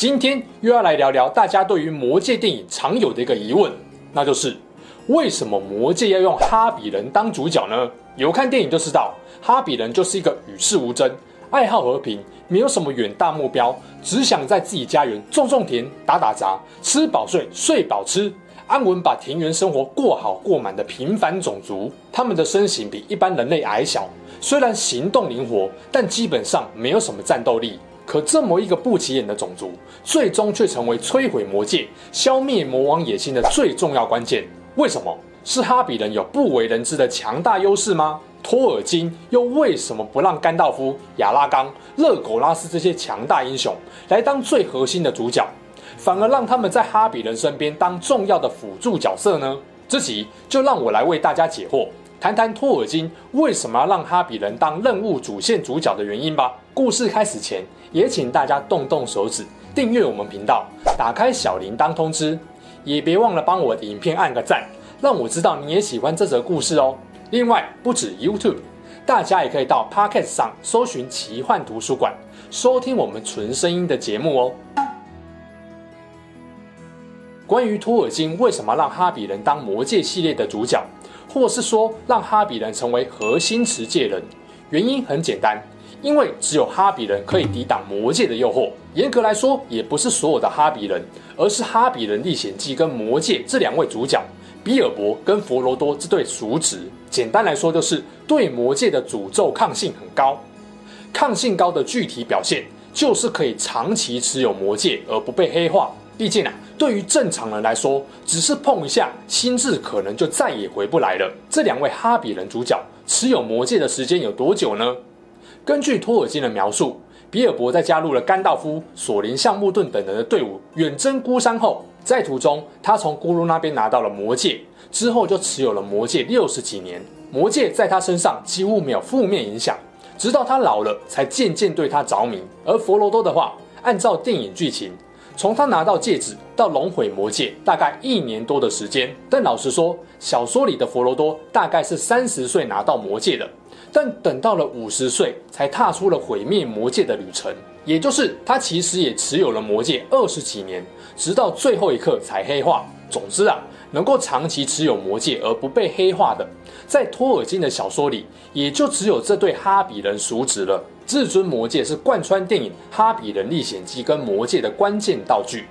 今天又要来聊聊大家对于魔界电影常有的一个疑问，那就是为什么魔界要用哈比人当主角呢？有看电影就知道，哈比人就是一个与世无争、爱好和平、没有什么远大目标，只想在自己家园种种田、打打杂、吃饱睡、睡饱吃，安稳把田园生活过好过满的平凡种族。他们的身形比一般人类矮小，虽然行动灵活，但基本上没有什么战斗力。可这么一个不起眼的种族，最终却成为摧毁魔戒、消灭魔王野心的最重要关键。为什么？是哈比人有不为人知的强大优势吗？托尔金又为什么不让甘道夫、亚拉冈、勒狗拉斯这些强大英雄来当最核心的主角，反而让他们在哈比人身边当重要的辅助角色呢？这集就让我来为大家解惑。谈谈托尔金为什么要让哈比人当任务主线主角的原因吧。故事开始前，也请大家动动手指订阅我们频道，打开小铃铛通知，也别忘了帮我的影片按个赞，让我知道你也喜欢这则故事哦。另外，不止 YouTube，大家也可以到 Podcast 上搜寻奇幻图书馆，收听我们纯声音的节目哦。关于托尔金为什么让哈比人当魔戒系列的主角？或是说让哈比人成为核心持戒人，原因很简单，因为只有哈比人可以抵挡魔戒的诱惑。严格来说，也不是所有的哈比人，而是《哈比人历险记》跟魔戒这两位主角，比尔博跟佛罗多这对叔侄。简单来说，就是对魔戒的诅咒抗性很高。抗性高的具体表现，就是可以长期持有魔戒而不被黑化。毕竟啊，对于正常人来说，只是碰一下，心智可能就再也回不来了。这两位哈比人主角持有魔戒的时间有多久呢？根据托尔金的描述，比尔博在加入了甘道夫、索林、橡木盾等人的队伍远征孤山后，在途中他从咕噜那边拿到了魔戒，之后就持有了魔戒六十几年。魔戒在他身上几乎没有负面影响，直到他老了才渐渐对他着迷。而佛罗多的话，按照电影剧情。从他拿到戒指到龙毁魔戒，大概一年多的时间。但老实说，小说里的佛罗多大概是三十岁拿到魔戒的，但等到了五十岁才踏出了毁灭魔界的旅程。也就是他其实也持有了魔戒二十几年，直到最后一刻才黑化。总之啊，能够长期持有魔戒而不被黑化的，在托尔金的小说里，也就只有这对哈比人叔侄了。至尊魔戒是贯穿电影《哈比人历险记》跟魔戒的关键道具。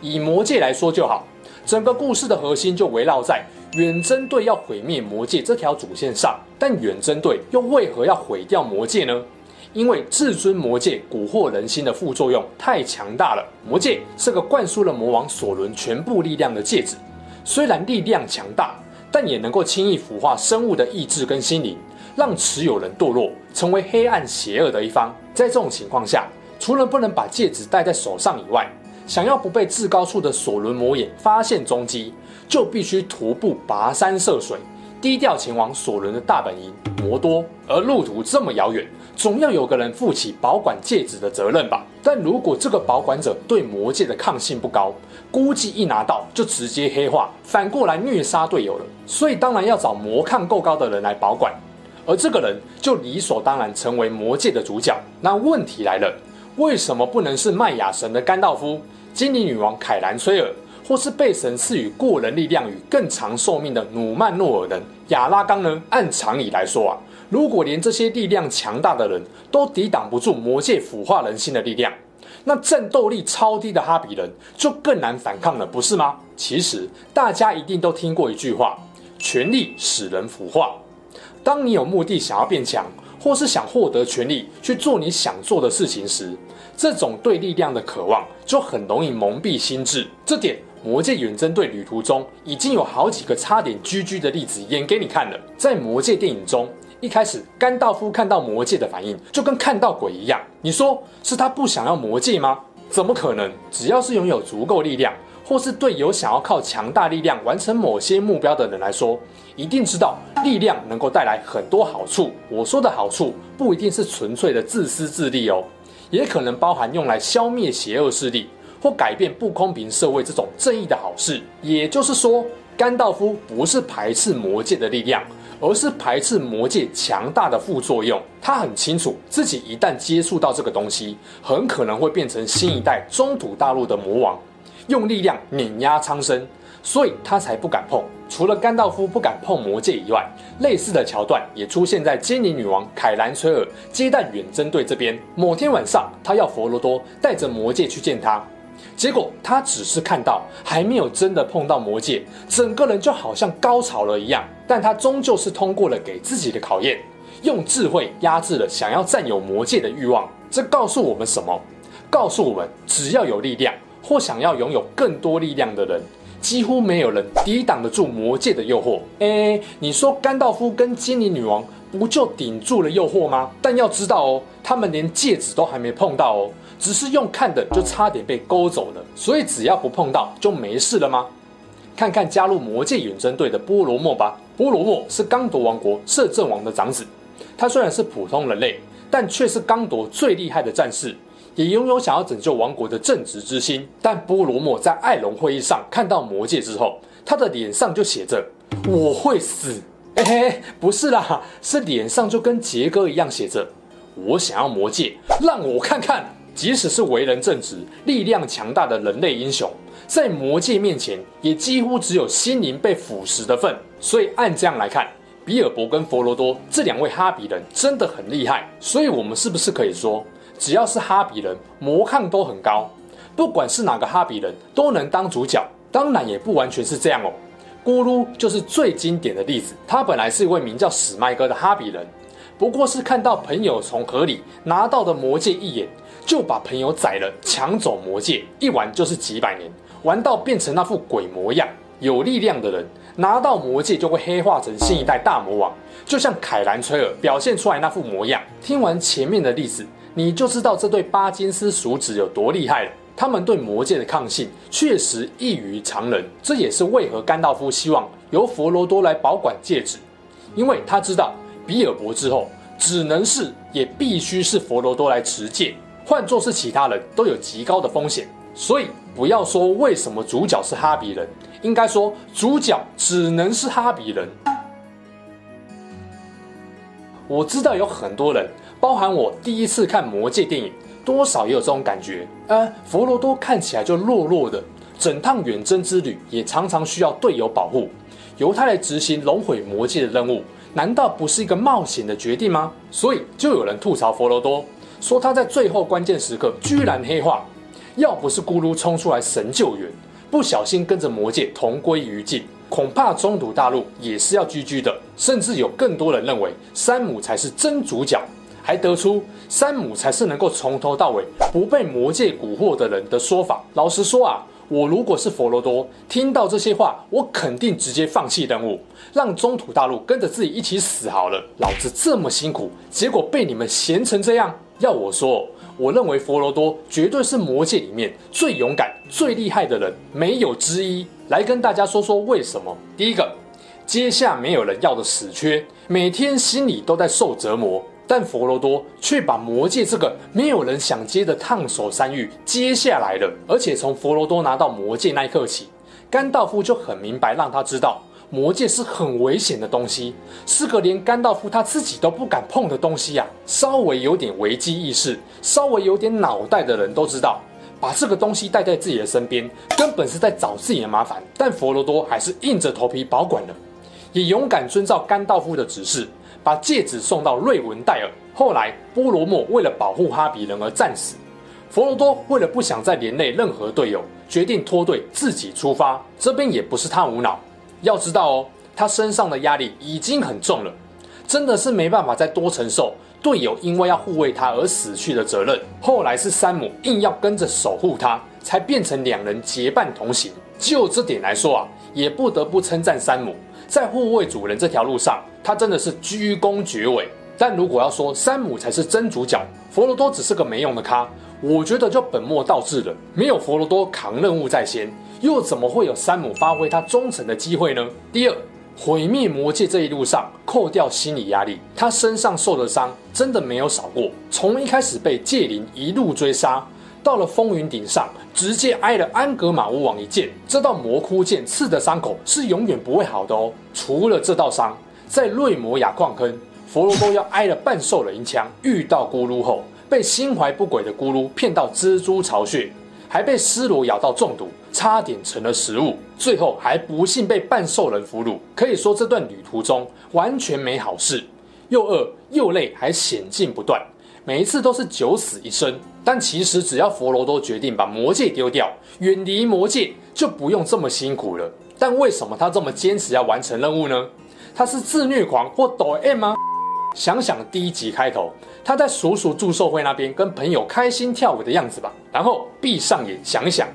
以魔戒来说就好，整个故事的核心就围绕在远征队要毁灭魔戒这条主线上。但远征队又为何要毁掉魔戒呢？因为至尊魔戒蛊惑人心的副作用太强大了。魔戒是个灌输了魔王索伦全部力量的戒指，虽然力量强大，但也能够轻易腐化生物的意志跟心灵。让持有人堕落，成为黑暗邪恶的一方。在这种情况下，除了不能把戒指戴在手上以外，想要不被至高处的索伦魔眼发现踪迹，就必须徒步跋山涉水，低调前往索伦的大本营魔多。而路途这么遥远，总要有个人负起保管戒指的责任吧？但如果这个保管者对魔戒的抗性不高，估计一拿到就直接黑化，反过来虐杀队友了。所以当然要找魔抗够高的人来保管。而这个人就理所当然成为魔戒的主角。那问题来了，为什么不能是麦雅神的甘道夫、精灵女王凯兰崔尔，或是被神赐予过人力量与更长寿命的努曼诺尔人亚拉冈呢？按常理来说啊，如果连这些力量强大的人都抵挡不住魔界腐化人心的力量，那战斗力超低的哈比人就更难反抗了，不是吗？其实大家一定都听过一句话：权力使人腐化。当你有目的想要变强，或是想获得权力去做你想做的事情时，这种对力量的渴望就很容易蒙蔽心智。这点，魔界远征队旅途中已经有好几个差点 GG 的例子演给你看了。在魔界电影中，一开始甘道夫看到魔界的反应就跟看到鬼一样。你说是他不想要魔界吗？怎么可能？只要是拥有足够力量，或是对有想要靠强大力量完成某些目标的人来说，一定知道力量能够带来很多好处。我说的好处不一定是纯粹的自私自利哦，也可能包含用来消灭邪恶势力或改变不公平社会这种正义的好事。也就是说，甘道夫不是排斥魔戒的力量，而是排斥魔戒强大的副作用。他很清楚自己一旦接触到这个东西，很可能会变成新一代中土大陆的魔王。用力量碾压苍生，所以他才不敢碰。除了甘道夫不敢碰魔戒以外，类似的桥段也出现在精灵女王凯兰崔尔接待远征队这边。某天晚上，他要佛罗多带着魔戒去见他，结果他只是看到，还没有真的碰到魔戒，整个人就好像高潮了一样。但他终究是通过了给自己的考验，用智慧压制了想要占有魔戒的欲望。这告诉我们什么？告诉我们，只要有力量。或想要拥有更多力量的人，几乎没有人抵挡得住魔戒的诱惑。诶，你说甘道夫跟精灵女王不就顶住了诱惑吗？但要知道哦，他们连戒指都还没碰到哦，只是用看的就差点被勾走了。所以只要不碰到就没事了吗？看看加入魔界远征队的波罗莫吧。波罗莫是刚铎王国摄政王的长子，他虽然是普通人类，但却是刚铎最厉害的战士。也拥有想要拯救王国的正直之心，但波罗莫在艾隆会议上看到魔戒之后，他的脸上就写着“我会死”。哎嘿，不是啦，是脸上就跟杰哥一样写着“我想要魔戒，让我看看”。即使是为人正直、力量强大的人类英雄，在魔戒面前也几乎只有心灵被腐蚀的份。所以按这样来看，比尔博跟佛罗多这两位哈比人真的很厉害。所以我们是不是可以说？只要是哈比人，魔抗都很高。不管是哪个哈比人，都能当主角。当然也不完全是这样哦。咕噜就是最经典的例子。他本来是一位名叫史麦哥的哈比人，不过是看到朋友从河里拿到的魔戒一眼，就把朋友宰了，抢走魔戒，一玩就是几百年，玩到变成那副鬼模样。有力量的人拿到魔戒就会黑化成新一代大魔王，就像凯兰崔尔表现出来那副模样。听完前面的例子。你就知道这对巴金斯叔侄有多厉害了。他们对魔戒的抗性确实异于常人，这也是为何甘道夫希望由佛罗多来保管戒指，因为他知道比尔博之后只能是也必须是佛罗多来持戒，换作是其他人都有极高的风险。所以不要说为什么主角是哈比人，应该说主角只能是哈比人。我知道有很多人。包含我第一次看魔戒电影，多少也有这种感觉。呃，佛罗多看起来就弱弱的，整趟远征之旅也常常需要队友保护，由他来执行龙毁魔戒的任务，难道不是一个冒险的决定吗？所以就有人吐槽佛罗多，说他在最后关键时刻居然黑化，要不是咕噜冲出来神救援，不小心跟着魔界同归于尽。恐怕中土大陆也是要 GG 的，甚至有更多人认为山姆才是真主角。还得出山姆才是能够从头到尾不被魔界蛊惑的人的说法。老实说啊，我如果是佛罗多，听到这些话，我肯定直接放弃任务，让中土大陆跟着自己一起死好了。老子这么辛苦，结果被你们闲成这样。要我说，我认为佛罗多绝对是魔界里面最勇敢、最厉害的人，没有之一。来跟大家说说为什么。第一个，阶下没有人要的死缺，每天心里都在受折磨。但佛罗多却把魔界这个没有人想接的烫手山芋接下来了，而且从佛罗多拿到魔戒那一刻起，甘道夫就很明白，让他知道魔戒是很危险的东西，是个连甘道夫他自己都不敢碰的东西呀、啊。稍微有点危机意识、稍微有点脑袋的人都知道，把这个东西带在自己的身边，根本是在找自己的麻烦。但佛罗多还是硬着头皮保管了，也勇敢遵照甘道夫的指示。把戒指送到瑞文戴尔。后来，波罗莫为了保护哈比人而战死。佛罗多为了不想再连累任何队友，决定脱队自己出发。这边也不是他无脑，要知道哦，他身上的压力已经很重了，真的是没办法再多承受队友因为要护卫他而死去的责任。后来是山姆硬要跟着守护他，才变成两人结伴同行。就这点来说啊，也不得不称赞山姆。在护卫主人这条路上，他真的是居功绝伟。但如果要说山姆才是真主角，佛罗多只是个没用的咖，我觉得就本末倒置了。没有佛罗多扛任务在先，又怎么会有山姆发挥他忠诚的机会呢？第二，毁灭魔戒这一路上，扣掉心理压力，他身上受的伤真的没有少过。从一开始被戒灵一路追杀，到了风云顶上，直接挨了安格玛巫王一剑，这道魔窟剑刺的伤口是永远不会好的哦。除了这道伤，在瑞摩亚矿坑，佛罗多要挨了半兽人一枪，遇到咕噜后，被心怀不轨的咕噜骗到蜘蛛巢穴，还被尸罗咬到中毒，差点成了食物，最后还不幸被半兽人俘虏。可以说这段旅途中完全没好事，又饿又累，还险境不断，每一次都是九死一生。但其实只要佛罗多决定把魔戒丢掉，远离魔戒，就不用这么辛苦了。但为什么他这么坚持要完成任务呢？他是自虐狂或抖 M 吗？想想第一集开头，他在叔叔祝寿会那边跟朋友开心跳舞的样子吧。然后闭上眼想想，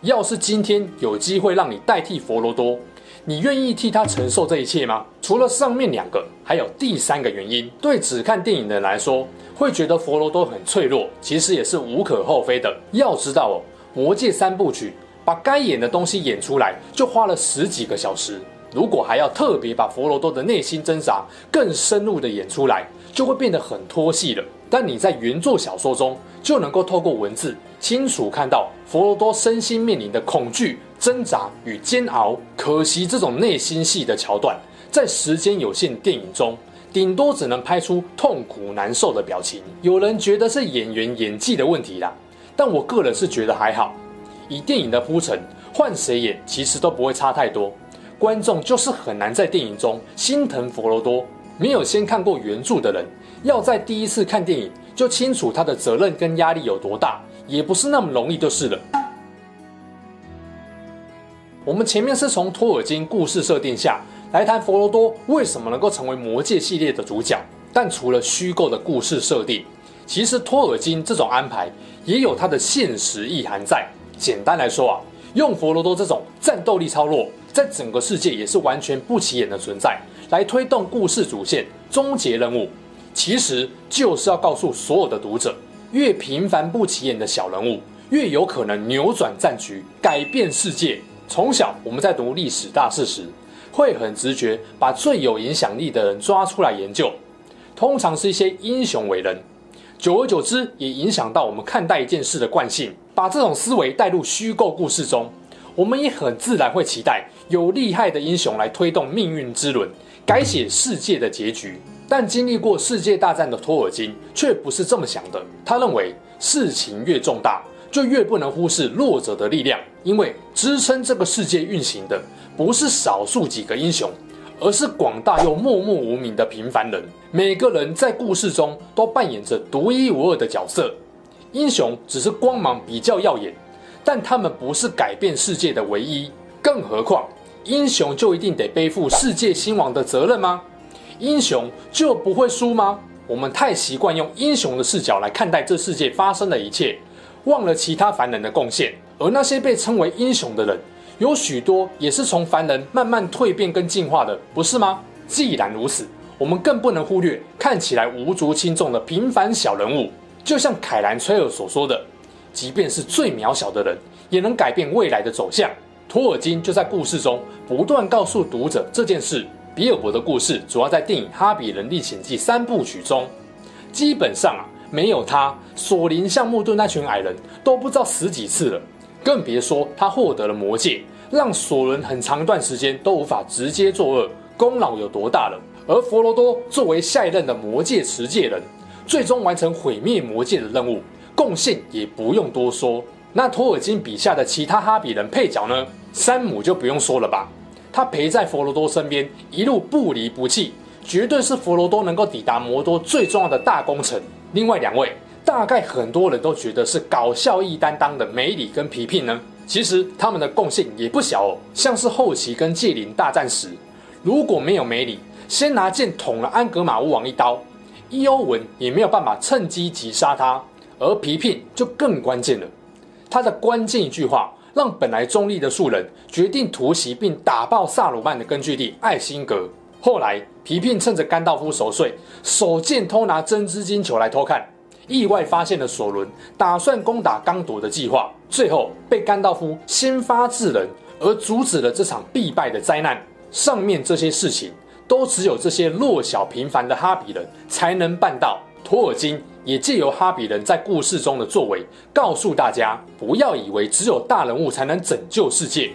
要是今天有机会让你代替佛罗多，你愿意替他承受这一切吗？除了上面两个，还有第三个原因。对只看电影的人来说，会觉得佛罗多很脆弱，其实也是无可厚非的。要知道哦，魔戒三部曲把该演的东西演出来，就花了十几个小时。如果还要特别把佛罗多的内心挣扎更深入的演出来，就会变得很拖戏了。但你在原作小说中就能够透过文字清楚看到佛罗多身心面临的恐惧、挣扎与煎熬。可惜这种内心戏的桥段，在时间有限电影中，顶多只能拍出痛苦难受的表情。有人觉得是演员演技的问题啦，但我个人是觉得还好。以电影的铺陈，换谁演其实都不会差太多。观众就是很难在电影中心疼佛罗多。没有先看过原著的人，要在第一次看电影就清楚他的责任跟压力有多大，也不是那么容易就是了。我们前面是从托尔金故事设定下来谈佛罗多为什么能够成为魔戒系列的主角，但除了虚构的故事设定，其实托尔金这种安排也有它的现实意涵在。简单来说啊，用佛罗多这种战斗力超弱。在整个世界也是完全不起眼的存在，来推动故事主线、终结任务，其实就是要告诉所有的读者，越平凡不起眼的小人物，越有可能扭转战局、改变世界。从小我们在读历史大事时，会很直觉把最有影响力的人抓出来研究，通常是一些英雄伟人。久而久之，也影响到我们看待一件事的惯性，把这种思维带入虚构故事中。我们也很自然会期待有厉害的英雄来推动命运之轮，改写世界的结局。但经历过世界大战的托尔金却不是这么想的。他认为事情越重大，就越不能忽视弱者的力量，因为支撑这个世界运行的不是少数几个英雄，而是广大又默默无名的平凡人。每个人在故事中都扮演着独一无二的角色，英雄只是光芒比较耀眼。但他们不是改变世界的唯一，更何况英雄就一定得背负世界兴亡的责任吗？英雄就不会输吗？我们太习惯用英雄的视角来看待这世界发生的一切，忘了其他凡人的贡献。而那些被称为英雄的人，有许多也是从凡人慢慢蜕变跟进化的，不是吗？既然如此，我们更不能忽略看起来无足轻重的平凡小人物，就像凯兰崔尔所说的。即便是最渺小的人，也能改变未来的走向。托尔金就在故事中不断告诉读者这件事。比尔博的故事主要在电影《哈比人历险记》三部曲中，基本上啊，没有他，索林橡木盾那群矮人都不知道死几次了，更别说他获得了魔戒，让索伦很长一段时间都无法直接作恶，功劳有多大了。而佛罗多作为下一任的魔戒持戒人，最终完成毁灭魔戒的任务。贡献也不用多说，那托尔金笔下的其他哈比人配角呢？山姆就不用说了吧，他陪在佛罗多身边，一路不离不弃，绝对是佛罗多能够抵达魔多最重要的大功臣。另外两位，大概很多人都觉得是搞笑役担当的梅里跟皮聘呢，其实他们的贡献也不小哦。像是后期跟戒灵大战时，如果没有梅里先拿剑捅了安格玛巫王一刀，伊欧文也没有办法趁机击杀他。而皮聘就更关键了，他的关键一句话让本来中立的树人决定突袭并打爆萨鲁曼的根据地艾辛格。后来皮聘趁着甘道夫熟睡，手贱偷拿真知金球来偷看，意外发现了索伦打算攻打刚铎的计划，最后被甘道夫先发制人，而阻止了这场必败的灾难。上面这些事情都只有这些弱小平凡的哈比人才能办到。托尔金也借由哈比人在故事中的作为，告诉大家不要以为只有大人物才能拯救世界。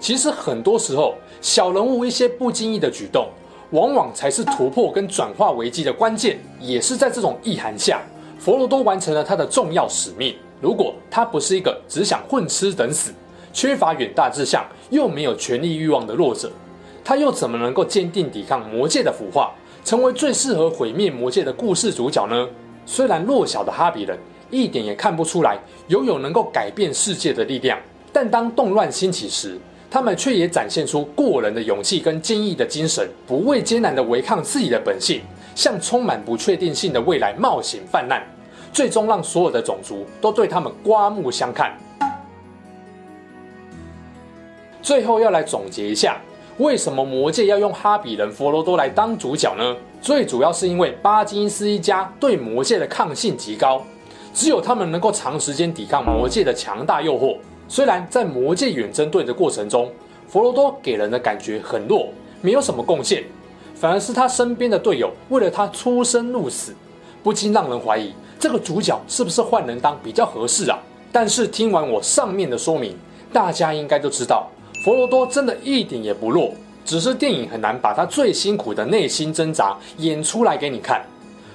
其实很多时候，小人物一些不经意的举动，往往才是突破跟转化危机的关键。也是在这种意涵下，佛罗多完成了他的重要使命。如果他不是一个只想混吃等死、缺乏远大志向又没有权力欲望的弱者，他又怎么能够坚定抵抗魔界的腐化，成为最适合毁灭魔界的故事主角呢？虽然弱小的哈比人一点也看不出来拥有能够改变世界的力量，但当动乱兴起时，他们却也展现出过人的勇气跟坚毅的精神，不畏艰难的违抗自己的本性，向充满不确定性的未来冒险犯难，最终让所有的种族都对他们刮目相看。最后要来总结一下，为什么魔界要用哈比人佛罗多来当主角呢？最主要是因为巴金斯一家对魔界的抗性极高，只有他们能够长时间抵抗魔界的强大诱惑。虽然在魔界远征队的过程中，佛罗多给人的感觉很弱，没有什么贡献，反而是他身边的队友为了他出生入死，不禁让人怀疑这个主角是不是换人当比较合适啊？但是听完我上面的说明，大家应该都知道，佛罗多真的一点也不弱，只是电影很难把他最辛苦的内心挣扎演出来给你看，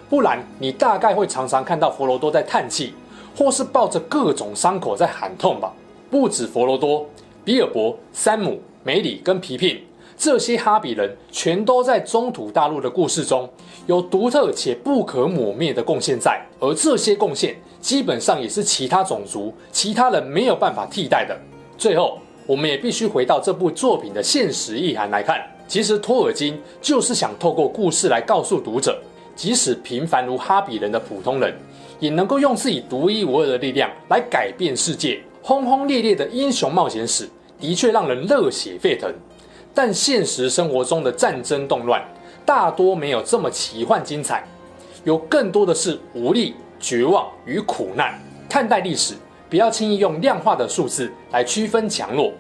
不然你大概会常常看到佛罗多在叹气，或是抱着各种伤口在喊痛吧。不止佛罗多、比尔博、山姆、梅里跟皮聘这些哈比人，全都在中土大陆的故事中有独特且不可抹灭的贡献在，而这些贡献基本上也是其他种族、其他人没有办法替代的。最后，我们也必须回到这部作品的现实意涵来看，其实托尔金就是想透过故事来告诉读者，即使平凡如哈比人的普通人，也能够用自己独一无二的力量来改变世界。轰轰烈烈的英雄冒险史的确让人热血沸腾，但现实生活中的战争动乱大多没有这么奇幻精彩，有更多的是无力、绝望与苦难。看待历史，不要轻易用量化的数字来区分强弱，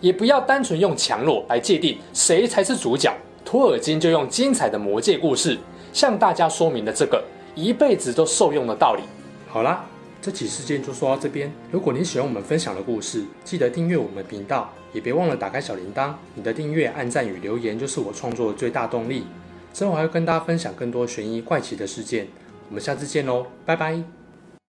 也不要单纯用强弱来界定谁才是主角。托尔金就用精彩的魔戒故事向大家说明了这个一辈子都受用的道理。好啦。这起事件就说到这边。如果你喜欢我们分享的故事，记得订阅我们频道，也别忘了打开小铃铛。你的订阅、按赞与留言就是我创作的最大动力。之后还会跟大家分享更多悬疑怪奇的事件。我们下次见喽，拜拜。